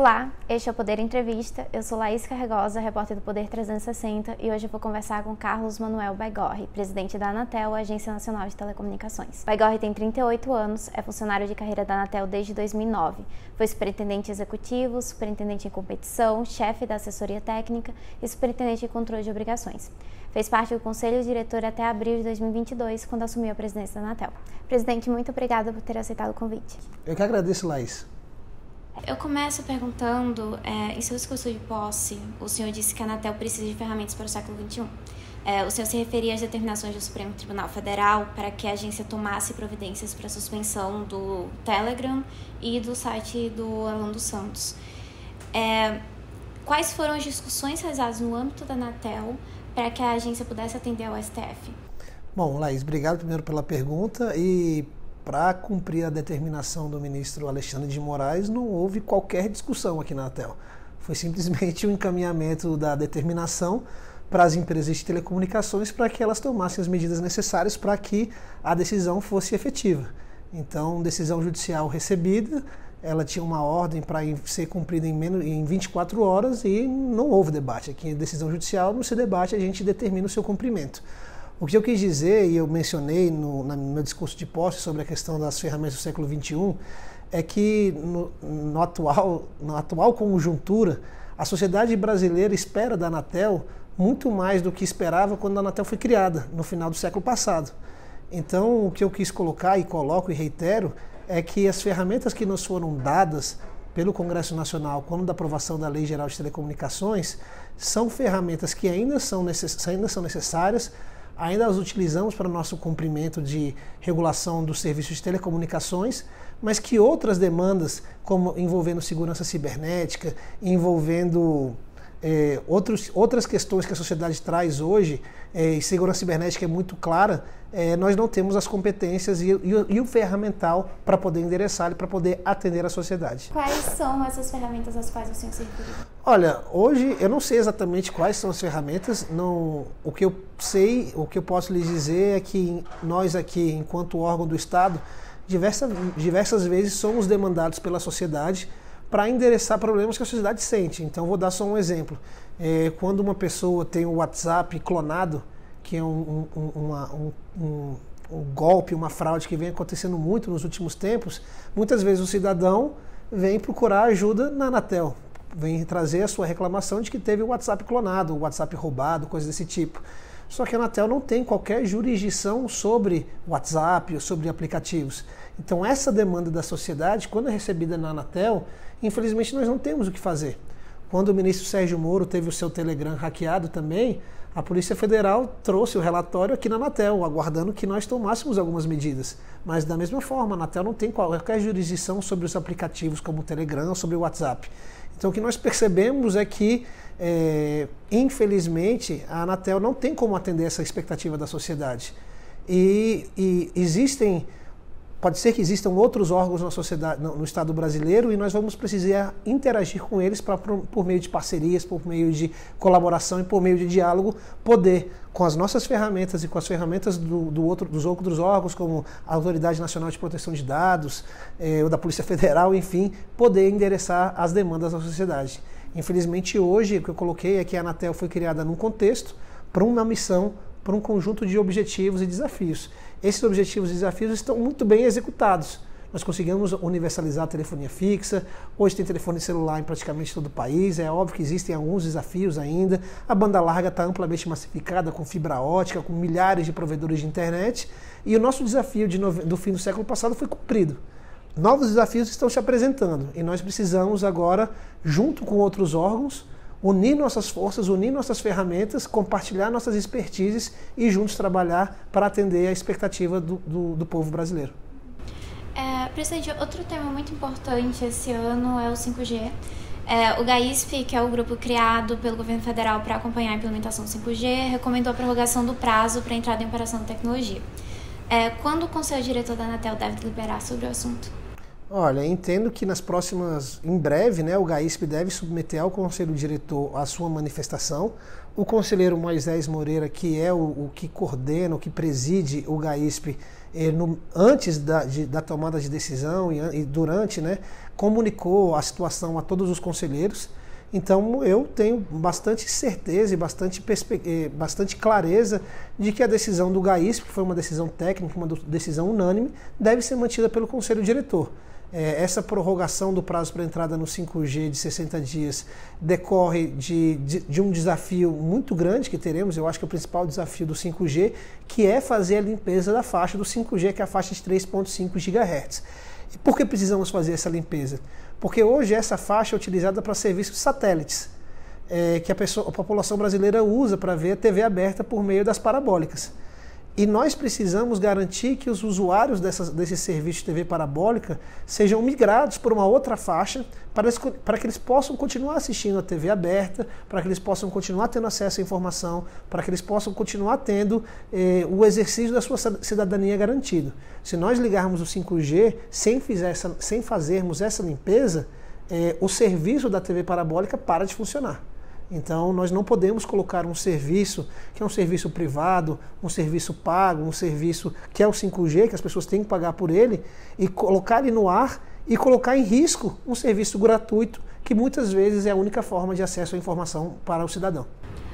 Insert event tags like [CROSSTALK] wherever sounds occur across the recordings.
Olá, este é o Poder Entrevista. Eu sou Laís Carregosa, repórter do Poder 360, e hoje eu vou conversar com Carlos Manuel Baigorre, presidente da Anatel, Agência Nacional de Telecomunicações. Baigorre tem 38 anos, é funcionário de carreira da Anatel desde 2009. Foi superintendente executivo, superintendente em competição, chefe da assessoria técnica e superintendente de controle de obrigações. Fez parte do conselho diretor até abril de 2022, quando assumiu a presidência da Anatel. Presidente, muito obrigada por ter aceitado o convite. Eu que agradeço, Laís. Eu começo perguntando, é, em seu discurso de posse, o senhor disse que a Anatel precisa de ferramentas para o século XXI. É, o senhor se referia às determinações do Supremo Tribunal Federal para que a agência tomasse providências para a suspensão do Telegram e do site do Orlando Santos. É, quais foram as discussões realizadas no âmbito da Anatel para que a agência pudesse atender ao STF? Bom, Laís, obrigado primeiro pela pergunta e para cumprir a determinação do ministro Alexandre de Moraes, não houve qualquer discussão aqui na ATEL. Foi simplesmente o um encaminhamento da determinação para as empresas de telecomunicações para que elas tomassem as medidas necessárias para que a decisão fosse efetiva. Então, decisão judicial recebida, ela tinha uma ordem para ser cumprida em, menos, em 24 horas e não houve debate. Aqui, decisão judicial não se debate, a gente determina o seu cumprimento. O que eu quis dizer, e eu mencionei no, no meu discurso de posse sobre a questão das ferramentas do século XXI, é que no, no, atual, na atual conjuntura, a sociedade brasileira espera da Anatel muito mais do que esperava quando a Anatel foi criada, no final do século passado. Então, o que eu quis colocar e coloco e reitero é que as ferramentas que nos foram dadas pelo Congresso Nacional quando da aprovação da Lei Geral de Telecomunicações são ferramentas que ainda são, necess ainda são necessárias, ainda as utilizamos para o nosso cumprimento de regulação dos serviços de telecomunicações, mas que outras demandas, como envolvendo segurança cibernética, envolvendo é, outros, outras questões que a sociedade traz hoje, é, e segurança cibernética é muito clara, é, nós não temos as competências e, e, e o ferramental para poder endereçar e para poder atender a sociedade. Quais são essas ferramentas às quais o senhor se referiu? Olha, hoje eu não sei exatamente quais são as ferramentas, não, o que eu sei, o que eu posso lhes dizer é que nós aqui, enquanto órgão do Estado, diversas, diversas vezes somos demandados pela sociedade para endereçar problemas que a sociedade sente. Então, vou dar só um exemplo. É, quando uma pessoa tem o WhatsApp clonado, que é um, um, uma, um, um, golpe, uma fraude que vem acontecendo muito nos últimos tempos, muitas vezes o cidadão vem procurar ajuda na Anatel, vem trazer a sua reclamação de que teve o WhatsApp clonado, o WhatsApp roubado, coisas desse tipo. Só que a Anatel não tem qualquer jurisdição sobre WhatsApp ou sobre aplicativos. Então, essa demanda da sociedade, quando é recebida na Anatel, infelizmente nós não temos o que fazer. Quando o ministro Sérgio Moro teve o seu Telegram hackeado também, a Polícia Federal trouxe o relatório aqui na Anatel, aguardando que nós tomássemos algumas medidas. Mas, da mesma forma, a Anatel não tem qualquer jurisdição sobre os aplicativos como o Telegram, sobre o WhatsApp. Então, o que nós percebemos é que é, infelizmente, a Anatel não tem como atender essa expectativa da sociedade. E, e, existem, pode ser que existam outros órgãos na sociedade, no, no, Estado brasileiro, e nós vamos precisar interagir com eles para, por, por meio de parcerias, por meio de colaboração e por meio de diálogo, poder, com as nossas ferramentas e com as ferramentas do, do outro, dos outros órgãos, como a Autoridade Nacional de Proteção de Dados, eh, ou da Polícia [LAUGHS] Federal, enfim, poder endereçar as demandas da sociedade. Infelizmente, hoje, o que eu coloquei é que a Anatel foi criada num contexto, para uma missão, para um conjunto de objetivos e desafios. Esses objetivos e desafios estão muito bem executados. Nós conseguimos universalizar a telefonia fixa, hoje tem telefone celular em praticamente todo o país, é óbvio que existem alguns desafios ainda. A banda larga está amplamente massificada com fibra ótica, com milhares de provedores de internet, e o nosso desafio de do fim do século passado foi cumprido novos desafios estão se apresentando e nós precisamos agora, junto com outros órgãos, unir nossas forças, unir nossas ferramentas, compartilhar nossas expertises e juntos trabalhar para atender a expectativa do, do, do povo brasileiro. É, presidente, outro tema muito importante esse ano é o 5G. É, o GAISP, que é o grupo criado pelo governo federal para acompanhar a implementação do 5G, recomendou a prorrogação do prazo para a entrada em operação da tecnologia. É, quando o conselho diretor da Anatel deve deliberar sobre o assunto? Olha, entendo que nas próximas, em breve, né, o GAISP deve submeter ao Conselho Diretor a sua manifestação. O conselheiro Moisés Moreira, que é o, o que coordena, o que preside o GAISP, eh, no, antes da, de, da, tomada de decisão e, e durante, né, comunicou a situação a todos os conselheiros. Então eu tenho bastante certeza e bastante, eh, bastante clareza de que a decisão do GAISP, que foi uma decisão técnica, uma decisão unânime, deve ser mantida pelo Conselho Diretor. É, essa prorrogação do prazo para entrada no 5G de 60 dias decorre de, de, de, um desafio muito grande que teremos, eu acho que é o principal desafio do 5G, que é fazer a limpeza da faixa do 5G, que é a faixa de 3.5 GHz. E por que precisamos fazer essa limpeza? Porque hoje essa faixa é utilizada para serviços satélites, é, que a, pessoa, a população brasileira usa para ver a TV aberta por meio das parabólicas. E nós precisamos garantir que os usuários dessas, desse serviço de TV parabólica sejam migrados por uma outra faixa para, para que eles possam continuar assistindo a TV aberta, para que eles possam continuar tendo acesso à informação, para que eles possam continuar tendo eh, o exercício da sua cidadania garantido. Se nós ligarmos o 5G sem, essa, sem fazermos essa limpeza, eh, o serviço da TV parabólica para de funcionar. Então, nós não podemos colocar um serviço que é um serviço privado, um serviço pago, um serviço que é o 5G, que as pessoas têm que pagar por ele, e colocar ele no ar e colocar em risco um serviço gratuito que muitas vezes é a única forma de acesso à informação para o cidadão.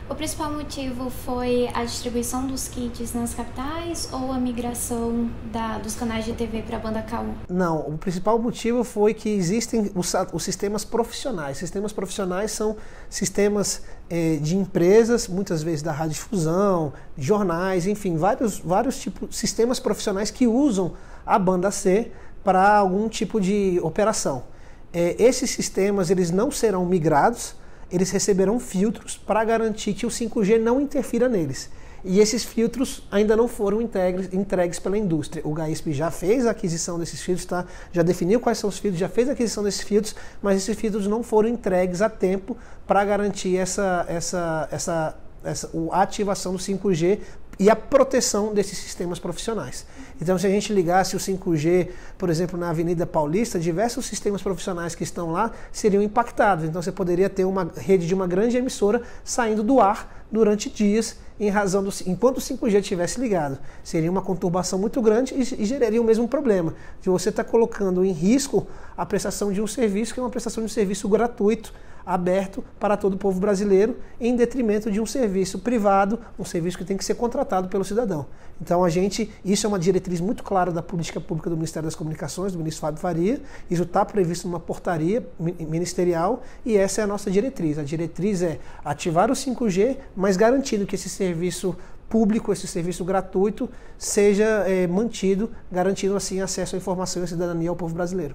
O principal motivo foi a distribuição dos kits nas capitais ou a migração da, dos canais de TV para a banda K1? Não, o principal motivo foi que existem os, os sistemas profissionais. Sistemas profissionais são sistemas eh, de empresas, muitas vezes da radiodifusão, jornais, enfim, vários, vários tipos sistemas profissionais que usam a banda C para algum tipo de operação. Eh, esses sistemas eles não serão migrados eles receberão filtros para garantir que o 5G não interfira neles. E esses filtros ainda não foram entregues, pela indústria. O GAISP já fez a aquisição desses filtros, tá? já definiu quais são os filtros, já fez a aquisição desses filtros, mas esses filtros não foram entregues a tempo para garantir essa, essa, essa, essa, a ativação do 5G e a proteção desses sistemas profissionais. Então, se a gente ligasse o 5G, por exemplo, na Avenida Paulista, diversos sistemas profissionais que estão lá seriam impactados. Então, você poderia ter uma rede de uma grande emissora saindo do ar durante dias em razão do enquanto o 5G estivesse ligado. Seria uma conturbação muito grande e, e geraria o mesmo problema de você estar tá colocando em risco a prestação de um serviço que é uma prestação de um serviço gratuito aberto para todo o povo brasileiro, em detrimento de um serviço privado, um serviço que tem que ser contratado pelo cidadão. Então a gente, isso é uma diretriz muito clara da política pública do Ministério das Comunicações, do ministro Fábio Faria, isso está previsto numa portaria ministerial e essa é a nossa diretriz. A diretriz é ativar o 5G, mas garantindo que esse serviço público, esse serviço gratuito, seja é, mantido, garantindo assim acesso à informação e à cidadania ao povo brasileiro.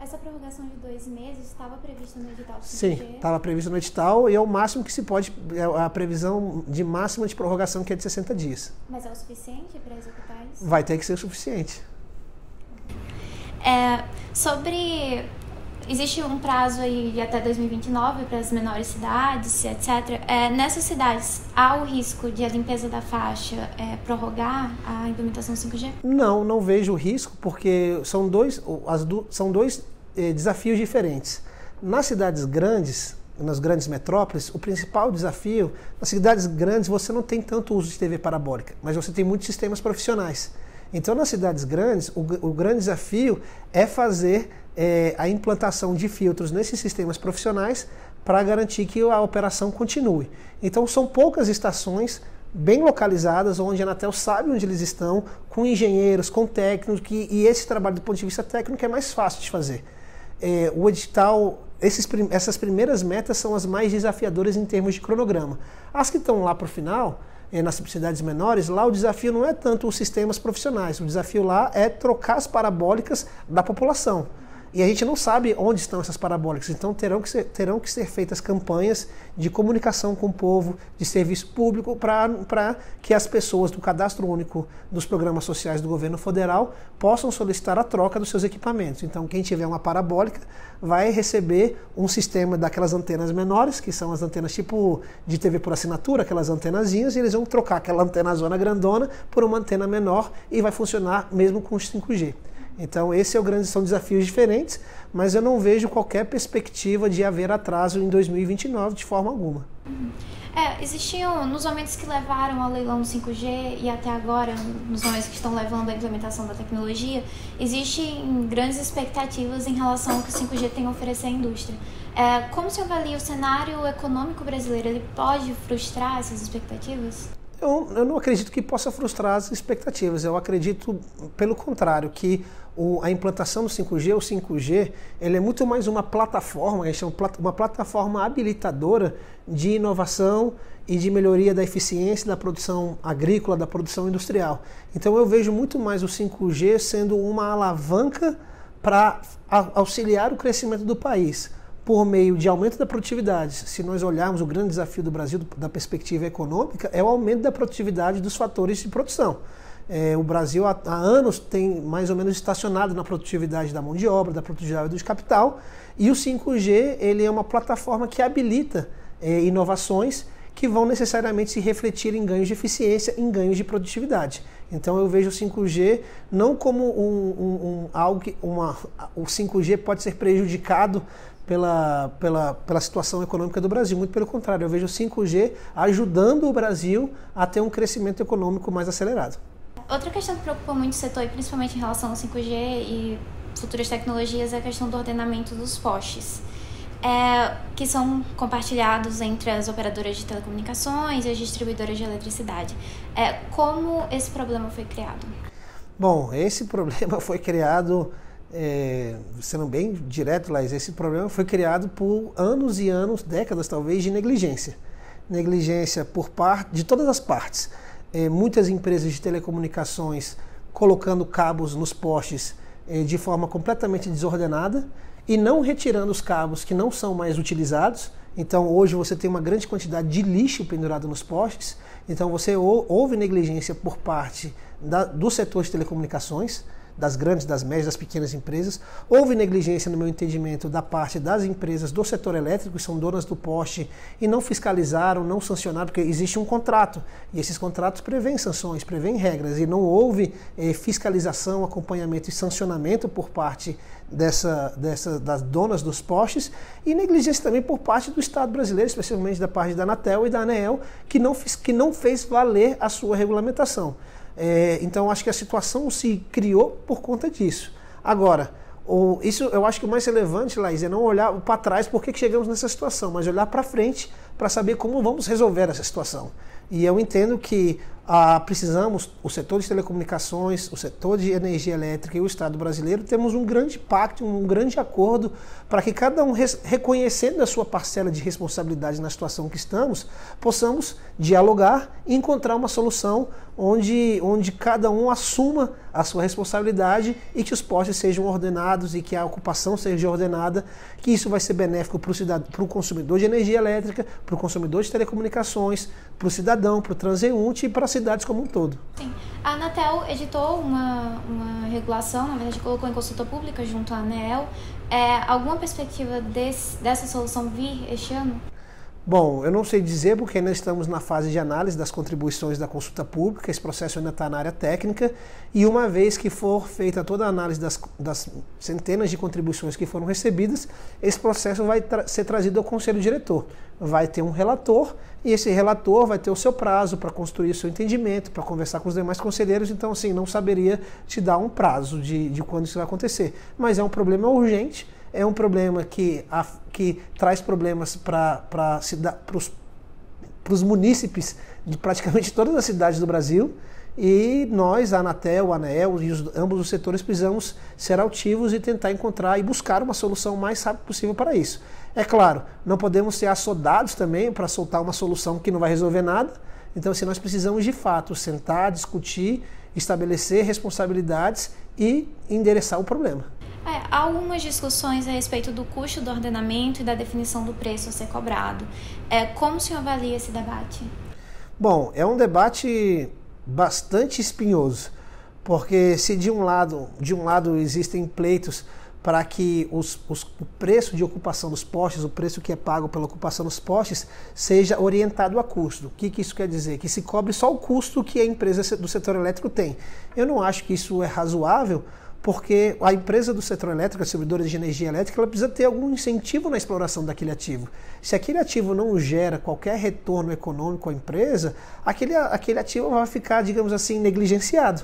Essa prorrogação de dois meses estava prevista no edital? Sim, estava prevista no edital e é o máximo que se pode, é a previsão de máxima de prorrogação que é de 60 dias. Mas é o suficiente para executar isso? Vai ter que ser o suficiente. É, sobre existe um prazo aí de até 2029 para as menores cidades, etc. É, nessas cidades, há o risco de a limpeza da faixa é, prorrogar a implementação 5G? Não, não vejo risco, porque são dois, as, são dois eh, desafios diferentes. Nas cidades grandes, nas grandes metrópoles, o principal desafio, nas cidades grandes você não tem tanto uso de TV parabólica, mas você tem muitos sistemas profissionais. Então, nas cidades grandes, o, o grande desafio é fazer é, a implantação de filtros nesses sistemas profissionais para garantir que a operação continue. Então, são poucas estações bem localizadas, onde a Anatel sabe onde eles estão, com engenheiros, com técnicos, que, e esse trabalho do ponto de vista técnico é mais fácil de fazer. É, o edital, esses, essas primeiras metas são as mais desafiadoras em termos de cronograma. As que estão lá para o final, é, nas cidades menores, lá o desafio não é tanto os sistemas profissionais, o desafio lá é trocar as parabólicas da população. E a gente não sabe onde estão essas parabólicas, então terão que ser, terão que ser feitas campanhas de comunicação com o povo, de serviço público, para que as pessoas do cadastro único dos programas sociais do governo federal possam solicitar a troca dos seus equipamentos. Então, quem tiver uma parabólica vai receber um sistema daquelas antenas menores, que são as antenas tipo de TV por assinatura, aquelas antenazinhas, e eles vão trocar aquela antena zona grandona por uma antena menor e vai funcionar mesmo com 5G. Então, esse é o grande, são desafios diferentes, mas eu não vejo qualquer perspectiva de haver atraso em 2029 de forma alguma. É, existiam, nos momentos que levaram ao leilão do 5G e até agora, nos momentos que estão levando à implementação da tecnologia, existem grandes expectativas em relação ao que o 5G tem a oferecer à indústria. É, como se avalia o cenário econômico brasileiro? Ele pode frustrar essas expectativas? Eu, eu não acredito que possa frustrar as expectativas. Eu acredito, pelo contrário, que o, a implantação do 5G, o 5G, ele é muito mais uma plataforma, uma plataforma habilitadora de inovação e de melhoria da eficiência da produção agrícola, da produção industrial. Então eu vejo muito mais o 5G sendo uma alavanca para auxiliar o crescimento do país por meio de aumento da produtividade. Se nós olharmos o grande desafio do Brasil da perspectiva econômica, é o aumento da produtividade dos fatores de produção. É, o Brasil há, há, anos tem mais ou menos estacionado na produtividade da mão de obra, da produtividade do capital, e o 5G ele é uma plataforma que habilita é, inovações que vão necessariamente se refletir em ganhos de eficiência, em ganhos de produtividade. Então eu vejo o 5G não como um, um, um algo que uma, o 5G pode ser prejudicado pela, pela, pela situação econômica do Brasil. Muito pelo contrário, eu vejo o 5G ajudando o Brasil a ter um crescimento econômico mais acelerado. Outra questão que preocupa muito o setor, principalmente em relação ao 5G e futuras tecnologias, é a questão do ordenamento dos postes. É, que são compartilhados entre as operadoras de telecomunicações e as distribuidoras de eletricidade. É, como esse problema foi criado? Bom, esse [LAUGHS] problema foi criado é, sendo bem direto, Laís, esse problema foi criado por anos e anos, décadas talvez, de negligência. Negligência por parte de todas as partes. É, muitas empresas de telecomunicações colocando cabos nos postes é, de forma completamente desordenada e não retirando os cabos que não são mais utilizados. Então hoje você tem uma grande quantidade de lixo pendurado nos postes. Então você houve negligência por parte da, do setor de telecomunicações das grandes, das médias, das pequenas empresas. Houve negligência, no meu entendimento, da parte das empresas do setor elétrico, que são donas do poste, e não fiscalizaram, não sancionaram, porque existe um contrato. E esses contratos prevêem sanções, prevêem regras, e não houve eh, fiscalização, acompanhamento e sancionamento por parte dessa, dessa, das donas dos postes, e negligência também por parte do Estado brasileiro, especialmente da parte da Anatel e da ANEEL, que não, que não fez valer a sua regulamentação. É, então acho que a situação se criou por conta disso. Agora, o, isso eu acho que o mais relevante, Laís, é não olhar para trás por que chegamos nessa situação, mas olhar para frente para saber como vamos resolver essa situação. E eu entendo que ah, precisamos, o setor de telecomunicações, o setor de energia elétrica e o Estado brasileiro, temos um grande pacto, um grande acordo para que cada um, reconhecendo a sua parcela de responsabilidade na situação que estamos, possamos dialogar e encontrar uma solução onde, onde cada um assuma a sua responsabilidade e que os postes sejam ordenados e que a ocupação seja ordenada, que isso vai ser benéfico para o consumidor de energia elétrica, para o consumidor de telecomunicações, para o cidadão, para o transeunte e para as cidades como um todo. Sim. A Anatel editou uma, uma regulação, na verdade colocou em consulta pública junto à ANEEL. É, alguma perspectiva desse, dessa solução vir este ano? Bom, eu não sei dizer porque ainda estamos na fase de análise das contribuições da consulta pública, esse processo ainda está na área técnica, e uma vez que for feita toda a análise das, das centenas de contribuições que foram recebidas, esse processo vai tra ser trazido ao conselho diretor. Vai ter um relator, e esse relator vai ter o seu prazo para construir o seu entendimento, para conversar com os demais conselheiros, então, assim, não saberia te dar um prazo de, de quando isso vai acontecer. Mas é um problema urgente é um problema que, a, que traz problemas para os munícipes de praticamente todas as cidades do Brasil. E nós, a Anatel, a ANEEL e os, ambos os setores precisamos ser altivos e tentar encontrar e buscar uma solução mais rápido possível para isso. É claro, não podemos ser assodados também para soltar uma solução que não vai resolver nada. Então, assim, nós precisamos de fato sentar, discutir, estabelecer responsabilidades e endereçar o problema. É, há algumas discussões a respeito do custo do ordenamento e da definição do preço a ser cobrado. É, como o senhor avalia esse debate? Bom, é um debate bastante espinhoso, porque se de um lado, de um lado existem pleitos para que os, os, o preço de ocupação dos postes, o preço que é pago pela ocupação dos postes, seja orientado a custo. O que, que isso quer dizer? Que se cobre só o custo que a empresa do setor elétrico tem. Eu não acho que isso é razoável, porque a empresa do setor elétrico, a distribuidora de energia elétrica, ela precisa ter algum incentivo na exploração daquele ativo. Se aquele ativo não gera qualquer retorno econômico à empresa, aquele, aquele ativo vai ficar, digamos assim, negligenciado.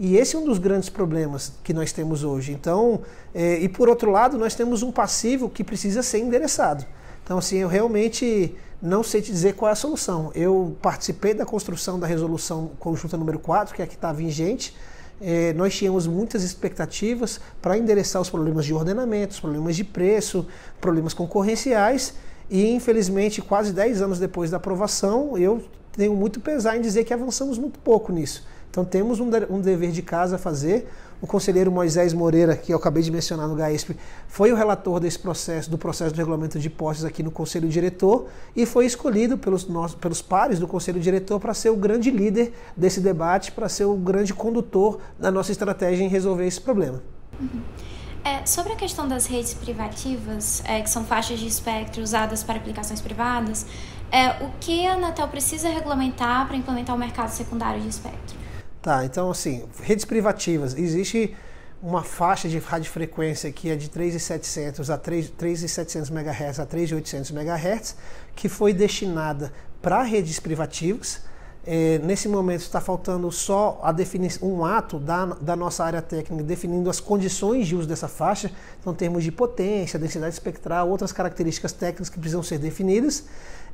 E esse é um dos grandes problemas que nós temos hoje. Então, é, e por outro lado, nós temos um passivo que precisa ser endereçado. Então, assim, eu realmente não sei te dizer qual é a solução. Eu participei da construção da resolução conjunta número 4, que é a que está vigente, é, nós tínhamos muitas expectativas para endereçar os problemas de ordenamento, os problemas de preço, problemas concorrenciais, e infelizmente, quase 10 anos depois da aprovação, eu tenho muito pesar em dizer que avançamos muito pouco nisso. Então temos um, um dever de casa a fazer, o conselheiro Moisés Moreira, que eu acabei de mencionar no GAESP, foi o relator desse processo, do processo de regulamento de postes aqui no Conselho Diretor e foi escolhido pelos, nossos, pelos pares do Conselho Diretor para ser o grande líder desse debate, para ser o grande condutor da nossa estratégia em resolver esse problema. Uhum. É, sobre a questão das redes privativas, é, que são faixas de espectro usadas para aplicações privadas, é, o que a Anatel precisa regulamentar para implementar o mercado secundário de espectro? Tá, então assim, redes privativas, existe uma faixa de radiofrequência que é de 3.700 a 3.700 MHz a 3.800 MHz, que foi destinada para redes privativas. É, nesse momento está faltando só a um ato da, da nossa área técnica definindo as condições de uso dessa faixa, então termos de potência, densidade espectral, outras características técnicas que precisam ser definidas.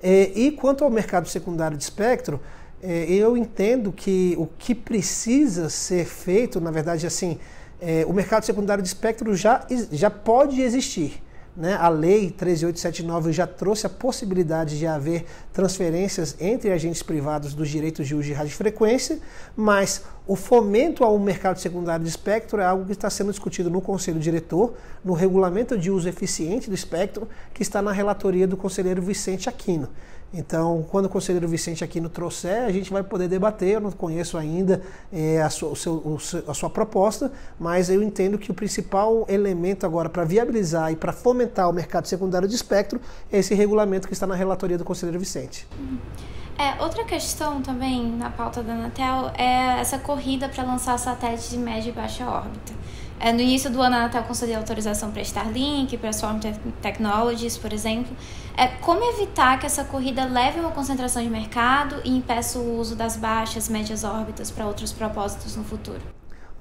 É, e quanto ao mercado secundário de espectro, eu entendo que o que precisa ser feito, na verdade, assim, é, o mercado secundário de espectro já, já pode existir. Né? A lei 13879 já trouxe a possibilidade de haver transferências entre agentes privados dos direitos de uso de radiofrequência, mas o fomento ao mercado secundário de espectro é algo que está sendo discutido no Conselho Diretor, no regulamento de uso eficiente do espectro, que está na relatoria do conselheiro Vicente Aquino. Então, quando o conselheiro Vicente Aquino trouxer, a gente vai poder debater. Eu não conheço ainda é, a, sua, seu, a, sua, proposta, mas eu entendo que o principal elemento agora para viabilizar e para fomentar o mercado secundário de espectro é esse regulamento que está na relatoria do conselheiro Vicente. É, outra questão também na pauta da Anatel é essa corrida para lançar satélites de média e baixa órbita. É, no início do ano, a Anatel concedeu autorização para Starlink, para Swarm Technologies, por exemplo. É, como evitar que essa corrida leve a uma concentração de mercado e impeça o uso das baixas, médias órbitas para outros propósitos no futuro?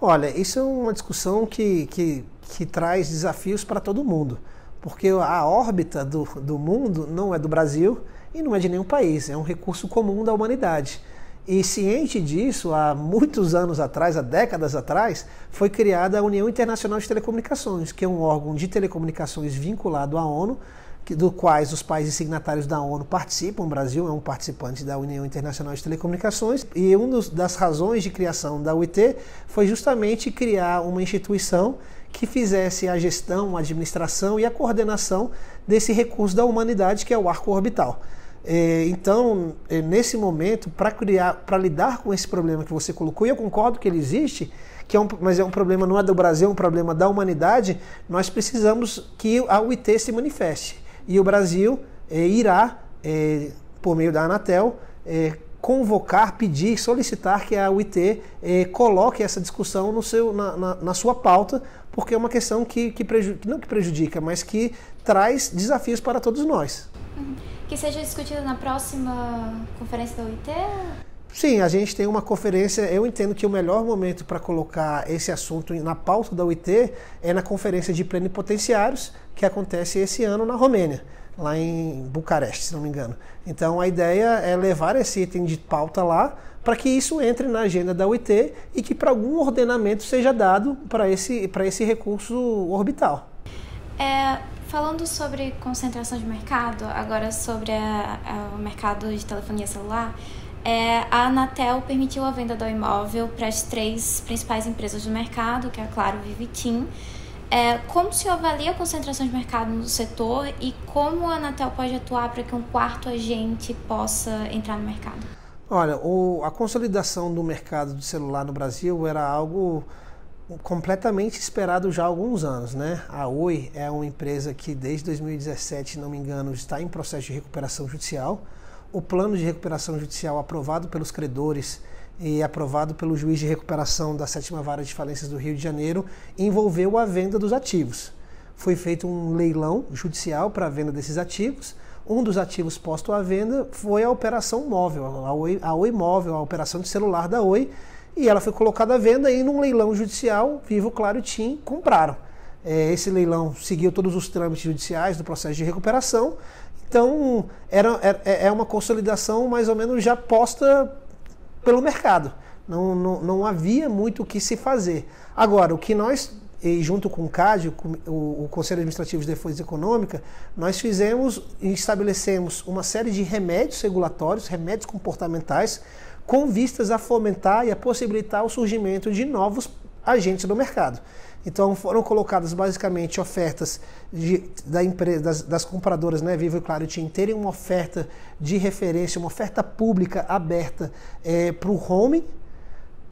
Olha, isso é uma discussão que, que, que traz desafios para todo mundo, porque a órbita do, do mundo não é do Brasil e não é de nenhum país, é um recurso comum da humanidade. E ciente disso, há muitos anos atrás, há décadas atrás, foi criada a União Internacional de Telecomunicações, que é um órgão de telecomunicações vinculado à ONU, que, do quais os países signatários da ONU participam. O Brasil é um participante da União Internacional de Telecomunicações. E uma das razões de criação da UIT foi justamente criar uma instituição que fizesse a gestão, a administração e a coordenação desse recurso da humanidade que é o arco orbital. É, então, é, nesse momento, para criar, para lidar com esse problema que você colocou, e eu concordo que ele existe, que é um, mas é um problema não é do Brasil, é um problema da humanidade, nós precisamos que a UIT se manifeste. E o Brasil é, irá, é, por meio da Anatel, é, convocar, pedir, solicitar que a UIT é, coloque essa discussão no seu, na, na, na, sua pauta, porque é uma questão que, que prejudica, não que prejudica, mas que traz desafios para todos nós. Uhum que seja discutido na próxima conferência da OIT? Sim, a gente tem uma conferência. Eu entendo que o melhor momento para colocar esse assunto na pauta da OIT é na conferência de plenipotenciários, que acontece esse ano na Romênia, lá em Bucareste, se não me engano. Então a ideia é levar esse item de pauta lá para que isso entre na agenda da OIT e que para algum ordenamento seja dado para esse, esse recurso orbital. É, Falando sobre concentração de mercado, agora sobre a, a, o mercado de telefonia celular, é, a Anatel permitiu a venda do imóvel para as três principais empresas do mercado, que é a Claro, Vivo e TIM. É, como se avalia a concentração de mercado no setor e como a Anatel pode atuar para que um quarto agente possa entrar no mercado? Olha, o, a consolidação do mercado de celular no Brasil era algo completamente esperado já há alguns anos, né? A Oi é uma empresa que desde 2017, se não me engano, está em processo de recuperação judicial. O plano de recuperação judicial aprovado pelos credores e aprovado pelo juiz de recuperação da sétima vara de falências do Rio de Janeiro, envolveu a venda dos ativos. Foi feito um leilão judicial para a venda desses ativos. Um dos ativos posto à venda foi a operação móvel, a Oi, a Oi Móvel, a operação de celular da Oi, e ela foi colocada à venda e num leilão judicial, Vivo, Claro e TIM compraram. É, esse leilão seguiu todos os trâmites judiciais do processo de recuperação, então era, é, é uma consolidação mais ou menos já posta pelo mercado. Não, não, não havia muito o que se fazer. Agora, o que nós, junto com o CAD, o Conselho Administrativo de Defesa Econômica, nós fizemos e estabelecemos uma série de remédios regulatórios, remédios comportamentais, com vistas a fomentar e a possibilitar o surgimento de novos agentes do mercado. Então foram colocadas basicamente ofertas de, da empresa, das, das, compradoras, né, Vivo e Claro e terem uma oferta de referência, uma oferta pública aberta é, para o home,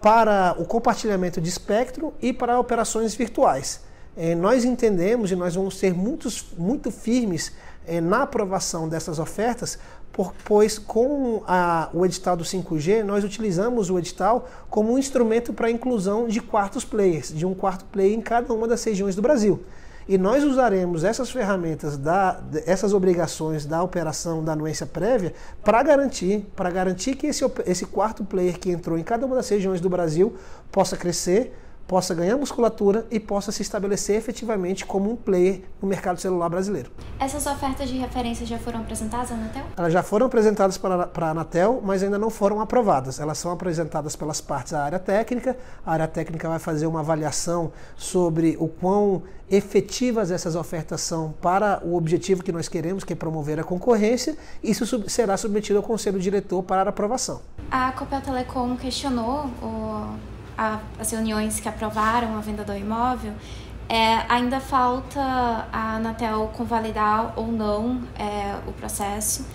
para o compartilhamento de espectro e para operações virtuais. É, nós entendemos e nós vamos ser muitos, muito firmes é, na aprovação dessas ofertas, por, pois com a, o edital do 5G, nós utilizamos o edital como um instrumento para a inclusão de quartos players, de um quarto player em cada uma das regiões do Brasil. E nós usaremos essas ferramentas, da, essas obrigações da operação da anuência prévia para garantir, para garantir que esse, esse quarto player que entrou em cada uma das regiões do Brasil possa crescer, possa ganhar musculatura e possa se estabelecer efetivamente como um player no mercado celular brasileiro. Essas ofertas de referência já foram apresentadas à Anatel? Elas já foram apresentadas para, para a Anatel, mas ainda não foram aprovadas. Elas são apresentadas pelas partes da área técnica. A área técnica vai fazer uma avaliação sobre o quão efetivas essas ofertas são para o objetivo que nós queremos, que é promover a concorrência. Isso será submetido ao Conselho Diretor para aprovação. A Copel Telecom questionou o a, as reuniões que aprovaram a venda do imóvel, é, ainda falta a Anatel convalidar ou não é, o processo.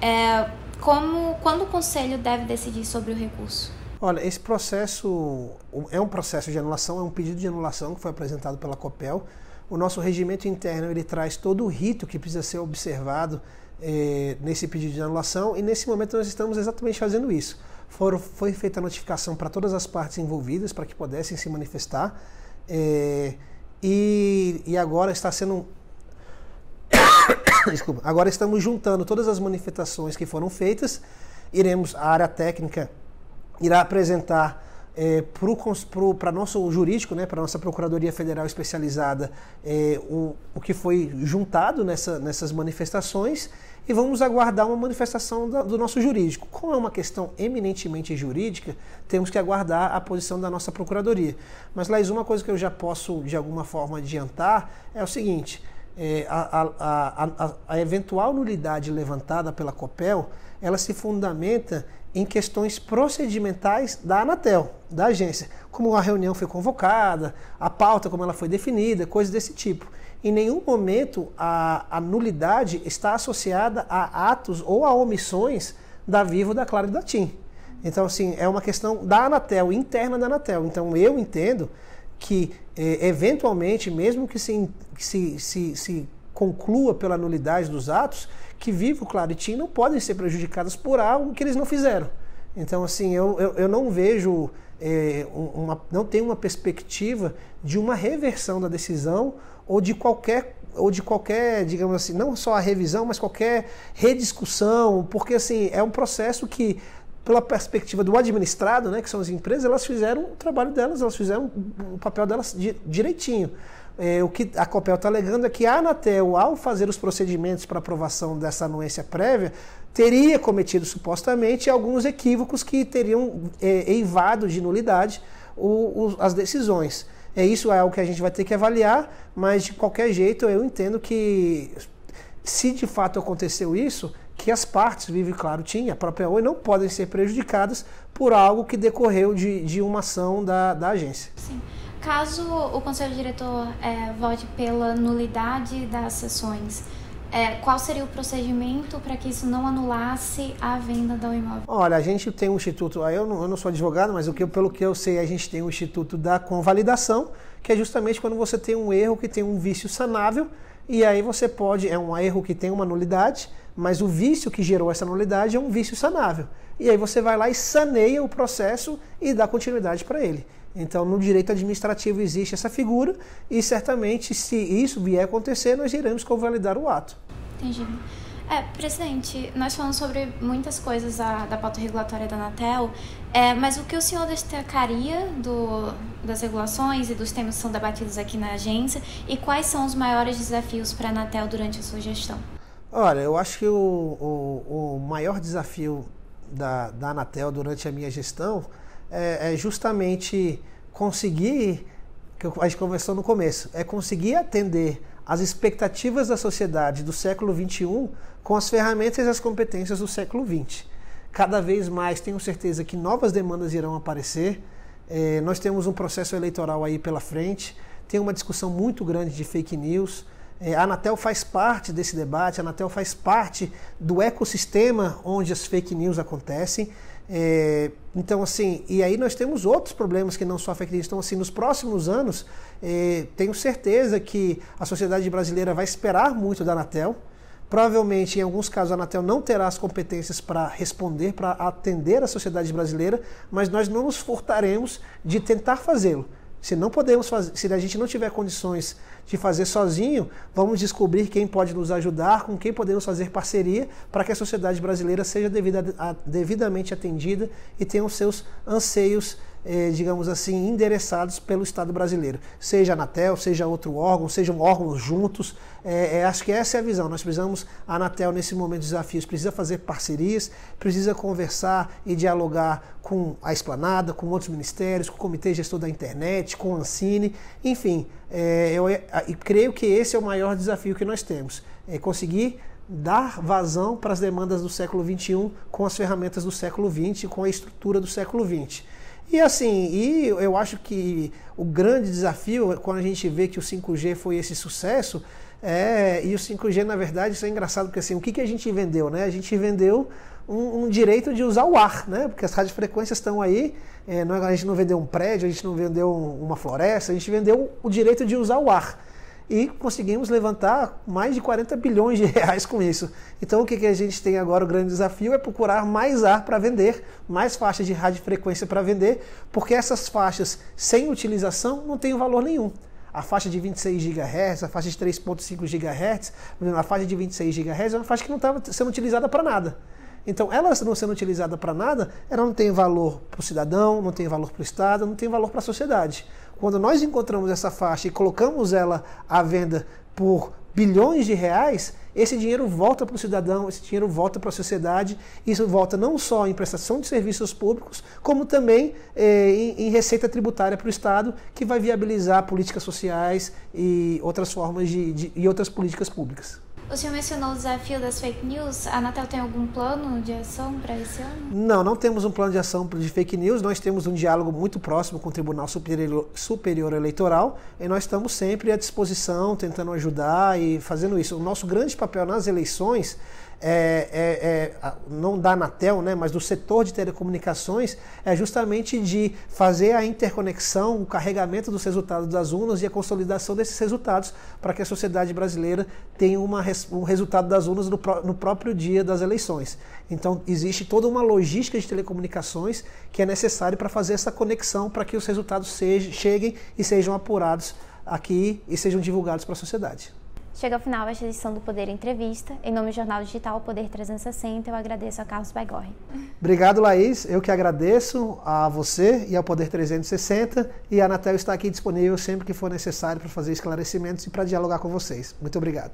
É, como, quando o conselho deve decidir sobre o recurso? Olha, esse processo é um processo de anulação, é um pedido de anulação que foi apresentado pela COPEL. O nosso regimento interno ele traz todo o rito que precisa ser observado é, nesse pedido de anulação e nesse momento nós estamos exatamente fazendo isso. Foram, foi feita a notificação para todas as partes envolvidas para que pudessem se manifestar. É, e, e agora está sendo. [COUGHS] Desculpa, agora estamos juntando todas as manifestações que foram feitas. Iremos, a área técnica irá apresentar é, para nosso jurídico, né, para nossa Procuradoria Federal Especializada, é, o, o que foi juntado nessa, nessas manifestações e vamos aguardar uma manifestação do, nosso jurídico. Como é uma questão eminentemente jurídica, temos que aguardar a posição da nossa Procuradoria. Mas, Laís, uma coisa que eu já posso, de alguma forma, adiantar é o seguinte: é, a, a, a, a eventual nulidade levantada pela COPEL, ela se fundamenta em questões procedimentais da Anatel, da agência, como a reunião foi convocada, a pauta como ela foi definida, coisas desse tipo. Em nenhum momento a, a nulidade está associada a atos ou a omissões da Vivo, da Claro e da TIM. Então, assim, é uma questão da Anatel, interna da Anatel. Então, eu entendo que, eh, eventualmente, mesmo que se, se, se, se conclua pela nulidade dos atos, que Vivo, Claro e TIM não podem ser prejudicadas por algo que eles não fizeram. Então, assim, eu, eu, eu não vejo, é, uma, não tenho uma perspectiva de uma reversão da decisão ou de qualquer ou de qualquer, digamos assim, não só a revisão, mas qualquer rediscussão, porque assim, é um processo que pela perspectiva do administrado, né, que são as empresas, elas fizeram o trabalho delas, elas fizeram o papel delas direitinho. É, o que a Copel está alegando é que a Anatel, ao fazer os procedimentos para aprovação dessa anuência prévia, teria cometido supostamente alguns equívocos que teriam é, eivado de nulidade o, o, as decisões. É isso é algo que a gente vai ter que avaliar, mas de qualquer jeito eu entendo que se de fato aconteceu isso, que as partes, Vive Claro tinha, a própria Oi, não podem ser prejudicadas por algo que decorreu de, de uma ação da, da agência. Sim. Caso o Conselho Diretor é, vote pela nulidade das sessões, é, qual seria o procedimento para que isso não anulasse a venda do imóvel? Olha, a gente tem um instituto, eu não, eu não sou advogado, mas que, pelo que eu sei, a gente tem o um instituto da convalidação, que é justamente quando você tem um erro que tem um vício sanável, e aí você pode, é um erro que tem uma nulidade, mas o vício que gerou essa nulidade é um vício sanável. E aí você vai lá e saneia o processo e dá continuidade para ele. Então, no direito administrativo existe essa figura e certamente, se isso vier a acontecer, nós iremos convalidar o ato. Entendi. É, presidente, nós falamos sobre muitas coisas da, da pauta regulatória da Anatel, é, mas o que o senhor destacaria do, das regulações e dos temas que são debatidos aqui na agência e quais são os maiores desafios para a Anatel durante a sua gestão? Olha, eu acho que o, o, o maior desafio da, da Anatel durante a minha gestão é, é justamente conseguir, que a gente conversou no começo, é conseguir atender as expectativas da sociedade do século XXI com as ferramentas e as competências do século XX. Cada vez mais tenho certeza que novas demandas irão aparecer. É, nós temos um processo eleitoral aí pela frente, tem uma discussão muito grande de fake news. É, a Anatel faz parte desse debate, a Anatel faz parte do ecossistema onde as fake news acontecem. É, então, assim, e aí nós temos outros problemas que não só a fake news. Então, assim, nos próximos anos, é, tenho certeza que a sociedade brasileira vai esperar muito da Anatel. Provavelmente, em alguns casos, a Anatel não terá as competências para responder, para atender a sociedade brasileira, mas nós não nos furtaremos de tentar fazê-lo. Se não podemos fazer, se a gente não tiver condições de fazer sozinho, vamos descobrir quem pode nos ajudar, com quem podemos fazer parceria para que a sociedade brasileira seja devida, a, devidamente atendida e tenha os seus anseios eh, digamos assim, endereçados pelo Estado brasileiro. Seja a Anatel, seja outro órgão, sejam órgãos juntos. É, é, acho que essa é a visão. Nós precisamos, a Anatel, nesse momento de desafios, precisa fazer parcerias, precisa conversar e dialogar com a Esplanada, com outros ministérios, com o Comitê Gestor da Internet, com a Ancine, enfim. É, eu, eu creio que esse é o maior desafio que nós temos. É conseguir dar vazão para as demandas do século XXI com as ferramentas do século XX, com a estrutura do século XX. E assim, e eu acho que o grande desafio, quando a gente vê que o 5G foi esse sucesso, é, e o 5G, na verdade, isso é engraçado, porque assim, o que, que a gente vendeu? Né? A gente vendeu um, um direito de usar o ar, né? porque as radiofrequências estão aí, é, não, a gente não vendeu um prédio, a gente não vendeu uma floresta, a gente vendeu o direito de usar o ar e conseguimos levantar mais de 40 bilhões de reais com isso. Então o que, que a gente tem agora, o grande desafio é procurar mais ar para vender, mais faixas de radiofrequência para vender, porque essas faixas sem utilização não têm valor nenhum. A faixa de 26 GHz, a faixa de 3.5 GHz, a faixa de 26 GHz é uma faixa que não estava sendo utilizada para nada. Então, ela não sendo utilizada para nada, ela não tem valor para o cidadão, não tem valor para o Estado, não tem valor para a sociedade. Quando nós encontramos essa faixa e colocamos ela à venda por bilhões de reais, esse dinheiro volta para o cidadão, esse dinheiro volta para a sociedade, isso volta não só em prestação de serviços públicos, como também eh, em, em, receita tributária para o Estado, que vai viabilizar políticas sociais e outras formas de, de e outras políticas públicas. O senhor mencionou o desafio das fake news. A Anatel tem algum plano de ação para esse ano? Não, não temos um plano de ação de fake news. Nós temos um diálogo muito próximo com o Tribunal Superior, Superior Eleitoral e nós estamos sempre à disposição, tentando ajudar e fazendo isso. O nosso grande papel nas eleições é, é, é, não da Anatel, né, mas do setor de telecomunicações, é justamente de fazer a interconexão, o carregamento dos resultados das urnas e a consolidação desses resultados para que a sociedade brasileira tenha uma, um resultado das urnas no, no próprio dia das eleições. Então, existe toda uma logística de telecomunicações que é necessária para fazer essa conexão para que os resultados sejam, cheguem e sejam apurados aqui e sejam divulgados para a sociedade. Chega ao final esta edição do Poder Entrevista. Em nome do Jornal Digital Poder 360, eu agradeço a Carlos Baigorre. Obrigado, Laís. Eu que agradeço a você e ao Poder 360. E a Anatel está aqui disponível sempre que for necessário para fazer esclarecimentos e para dialogar com vocês. Muito obrigado.